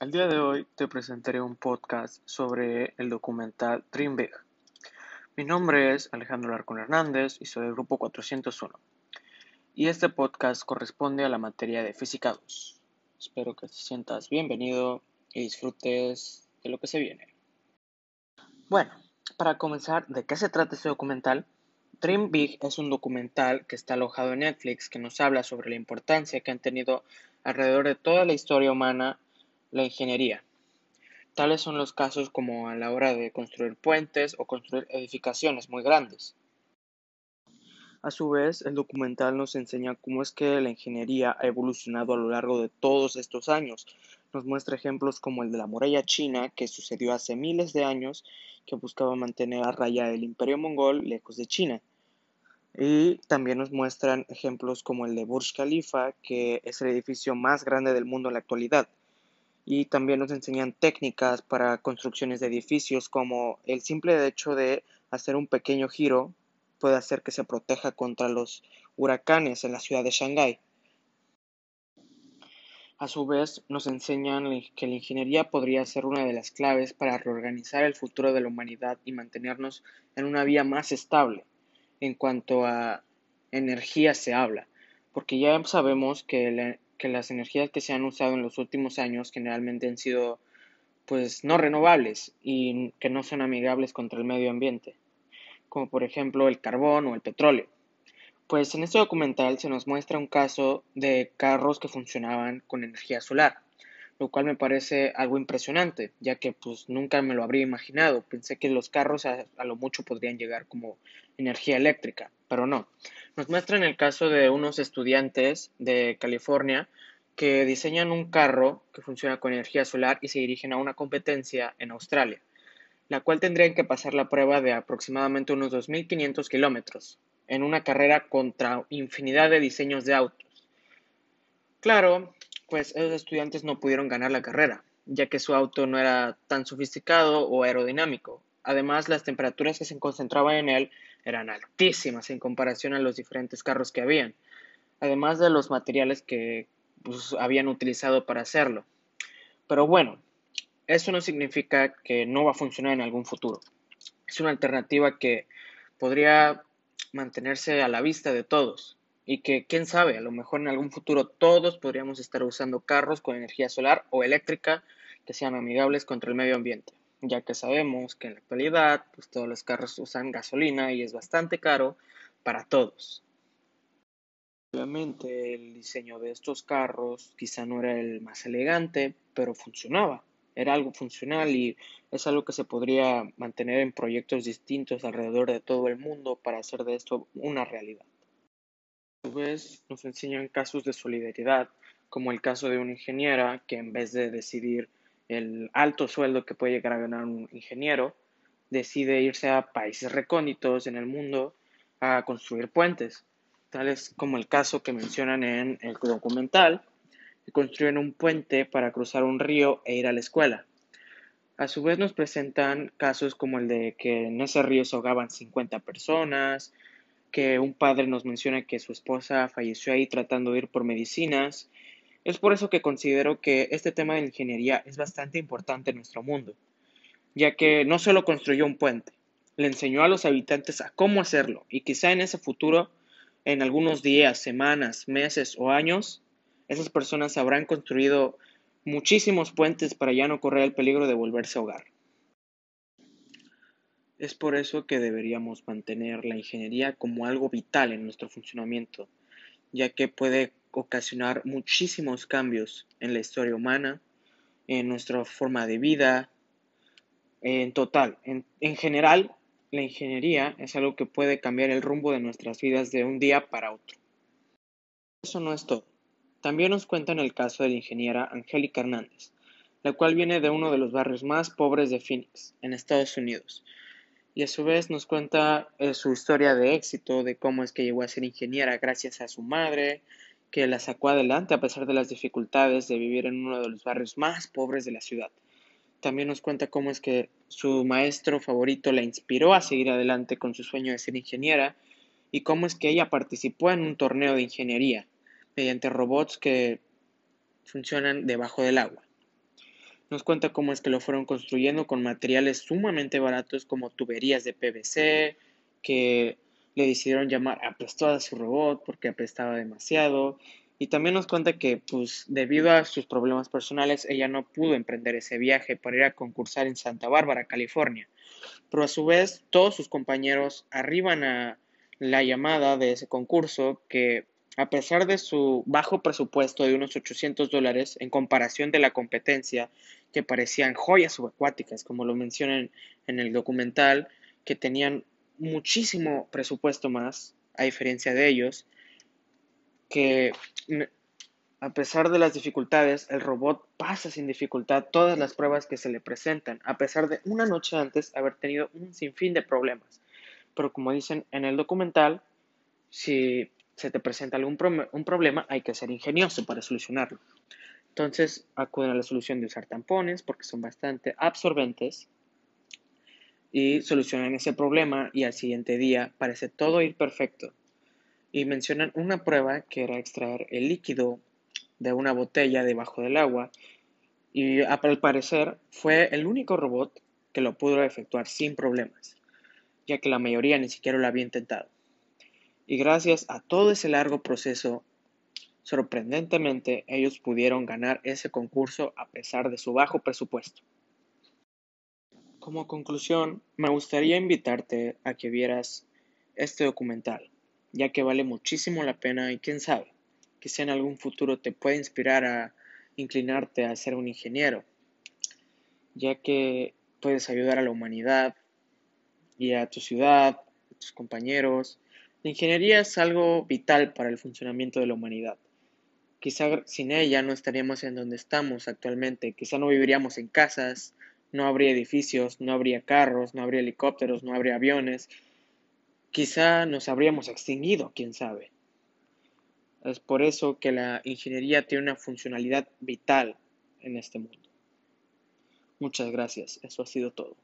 El día de hoy te presentaré un podcast sobre el documental Dream Big. Mi nombre es Alejandro Larcón Hernández y soy del grupo 401. Y este podcast corresponde a la materia de Física 2. Espero que te sientas bienvenido y disfrutes de lo que se viene. Bueno, para comenzar, ¿de qué se trata este documental? Dream Big es un documental que está alojado en Netflix que nos habla sobre la importancia que han tenido alrededor de toda la historia humana la ingeniería. Tales son los casos como a la hora de construir puentes o construir edificaciones muy grandes. A su vez, el documental nos enseña cómo es que la ingeniería ha evolucionado a lo largo de todos estos años. Nos muestra ejemplos como el de la muralla china, que sucedió hace miles de años, que buscaba mantener a raya el imperio mongol lejos de China. Y también nos muestran ejemplos como el de Burj Khalifa, que es el edificio más grande del mundo en la actualidad y también nos enseñan técnicas para construcciones de edificios como el simple hecho de hacer un pequeño giro puede hacer que se proteja contra los huracanes en la ciudad de Shanghái. A su vez, nos enseñan que la ingeniería podría ser una de las claves para reorganizar el futuro de la humanidad y mantenernos en una vía más estable en cuanto a energía se habla, porque ya sabemos que la, que las energías que se han usado en los últimos años generalmente han sido pues no renovables y que no son amigables contra el medio ambiente, como por ejemplo el carbón o el petróleo. Pues en este documental se nos muestra un caso de carros que funcionaban con energía solar, lo cual me parece algo impresionante, ya que pues nunca me lo habría imaginado. Pensé que los carros a, a lo mucho podrían llegar como energía eléctrica, pero no. Nos muestran el caso de unos estudiantes de California que diseñan un carro que funciona con energía solar y se dirigen a una competencia en Australia, la cual tendrían que pasar la prueba de aproximadamente unos 2.500 kilómetros, en una carrera contra infinidad de diseños de autos. Claro, pues esos estudiantes no pudieron ganar la carrera, ya que su auto no era tan sofisticado o aerodinámico. Además, las temperaturas que se concentraban en él eran altísimas en comparación a los diferentes carros que habían, además de los materiales que pues, habían utilizado para hacerlo. Pero bueno, eso no significa que no va a funcionar en algún futuro. Es una alternativa que podría mantenerse a la vista de todos y que, quién sabe, a lo mejor en algún futuro todos podríamos estar usando carros con energía solar o eléctrica que sean amigables contra el medio ambiente ya que sabemos que en la actualidad pues, todos los carros usan gasolina y es bastante caro para todos. Obviamente el diseño de estos carros quizá no era el más elegante, pero funcionaba. Era algo funcional y es algo que se podría mantener en proyectos distintos alrededor de todo el mundo para hacer de esto una realidad. A su vez, nos enseñan casos de solidaridad, como el caso de una ingeniera que en vez de decidir el alto sueldo que puede llegar a ganar un ingeniero, decide irse a países recónditos en el mundo a construir puentes, tales como el caso que mencionan en el documental, que construyen un puente para cruzar un río e ir a la escuela. A su vez nos presentan casos como el de que en ese río se ahogaban 50 personas, que un padre nos menciona que su esposa falleció ahí tratando de ir por medicinas es por eso que considero que este tema de ingeniería es bastante importante en nuestro mundo, ya que no solo construyó un puente, le enseñó a los habitantes a cómo hacerlo y quizá en ese futuro, en algunos días, semanas, meses o años, esas personas habrán construido muchísimos puentes para ya no correr el peligro de volverse a hogar. Es por eso que deberíamos mantener la ingeniería como algo vital en nuestro funcionamiento, ya que puede ocasionar muchísimos cambios en la historia humana, en nuestra forma de vida, en total. En, general, la ingeniería es algo que puede cambiar el rumbo de nuestras vidas de un día para otro. Eso no es todo. También nos cuentan el caso de la ingeniera Angélica Hernández, la cual viene de uno de los barrios más pobres de Phoenix, en Estados Unidos. Y a su vez nos cuenta eh, su historia de éxito, de cómo es que llegó a ser ingeniera gracias a su madre, que la sacó adelante a pesar de las dificultades de vivir en uno de los barrios más pobres de la ciudad. También nos cuenta cómo es que su maestro favorito la inspiró a seguir adelante con su sueño de ser ingeniera y cómo es que ella participó en un torneo de ingeniería mediante robots que funcionan debajo del agua. Nos cuenta cómo es que lo fueron construyendo con materiales sumamente baratos como tuberías de PVC, que le decidieron llamar apestó a su robot porque apestaba demasiado. Y también nos cuenta que, pues, debido a sus problemas personales, ella no pudo emprender ese viaje para ir a concursar en Santa Bárbara, California. Pero a su vez, todos sus compañeros arriban a la llamada de ese concurso que, a pesar de su bajo presupuesto de unos 800 dólares en comparación de la competencia, que parecían joyas subacuáticas, como lo mencionan en el documental, que tenían muchísimo presupuesto más, a diferencia de ellos, que a pesar de las dificultades, el robot pasa sin dificultad todas las pruebas que se le presentan, a pesar de una noche antes haber tenido un sinfín de problemas. Pero como dicen en el documental, si se te presenta algún problema, hay que ser ingenioso para solucionarlo. Entonces acuden a la solución de usar tampones porque son bastante absorbentes y solucionan ese problema y al siguiente día parece todo ir perfecto. Y mencionan una prueba que era extraer el líquido de una botella debajo del agua y al parecer fue el único robot que lo pudo efectuar sin problemas, ya que la mayoría ni siquiera lo había intentado. Y gracias a todo ese largo proceso, sorprendentemente ellos pudieron ganar ese concurso a pesar de su bajo presupuesto. Como conclusión, me gustaría invitarte a que vieras este documental, ya que vale muchísimo la pena y quién sabe, quizá en algún futuro te puede inspirar a inclinarte a ser un ingeniero, ya que puedes ayudar a la humanidad y a tu ciudad, a tus compañeros. La ingeniería es algo vital para el funcionamiento de la humanidad. Quizá sin ella no estaríamos en donde estamos actualmente, quizá no viviríamos en casas, no habría edificios, no habría carros, no habría helicópteros, no habría aviones. Quizá nos habríamos extinguido, quién sabe. Es por eso que la ingeniería tiene una funcionalidad vital en este mundo. Muchas gracias. Eso ha sido todo.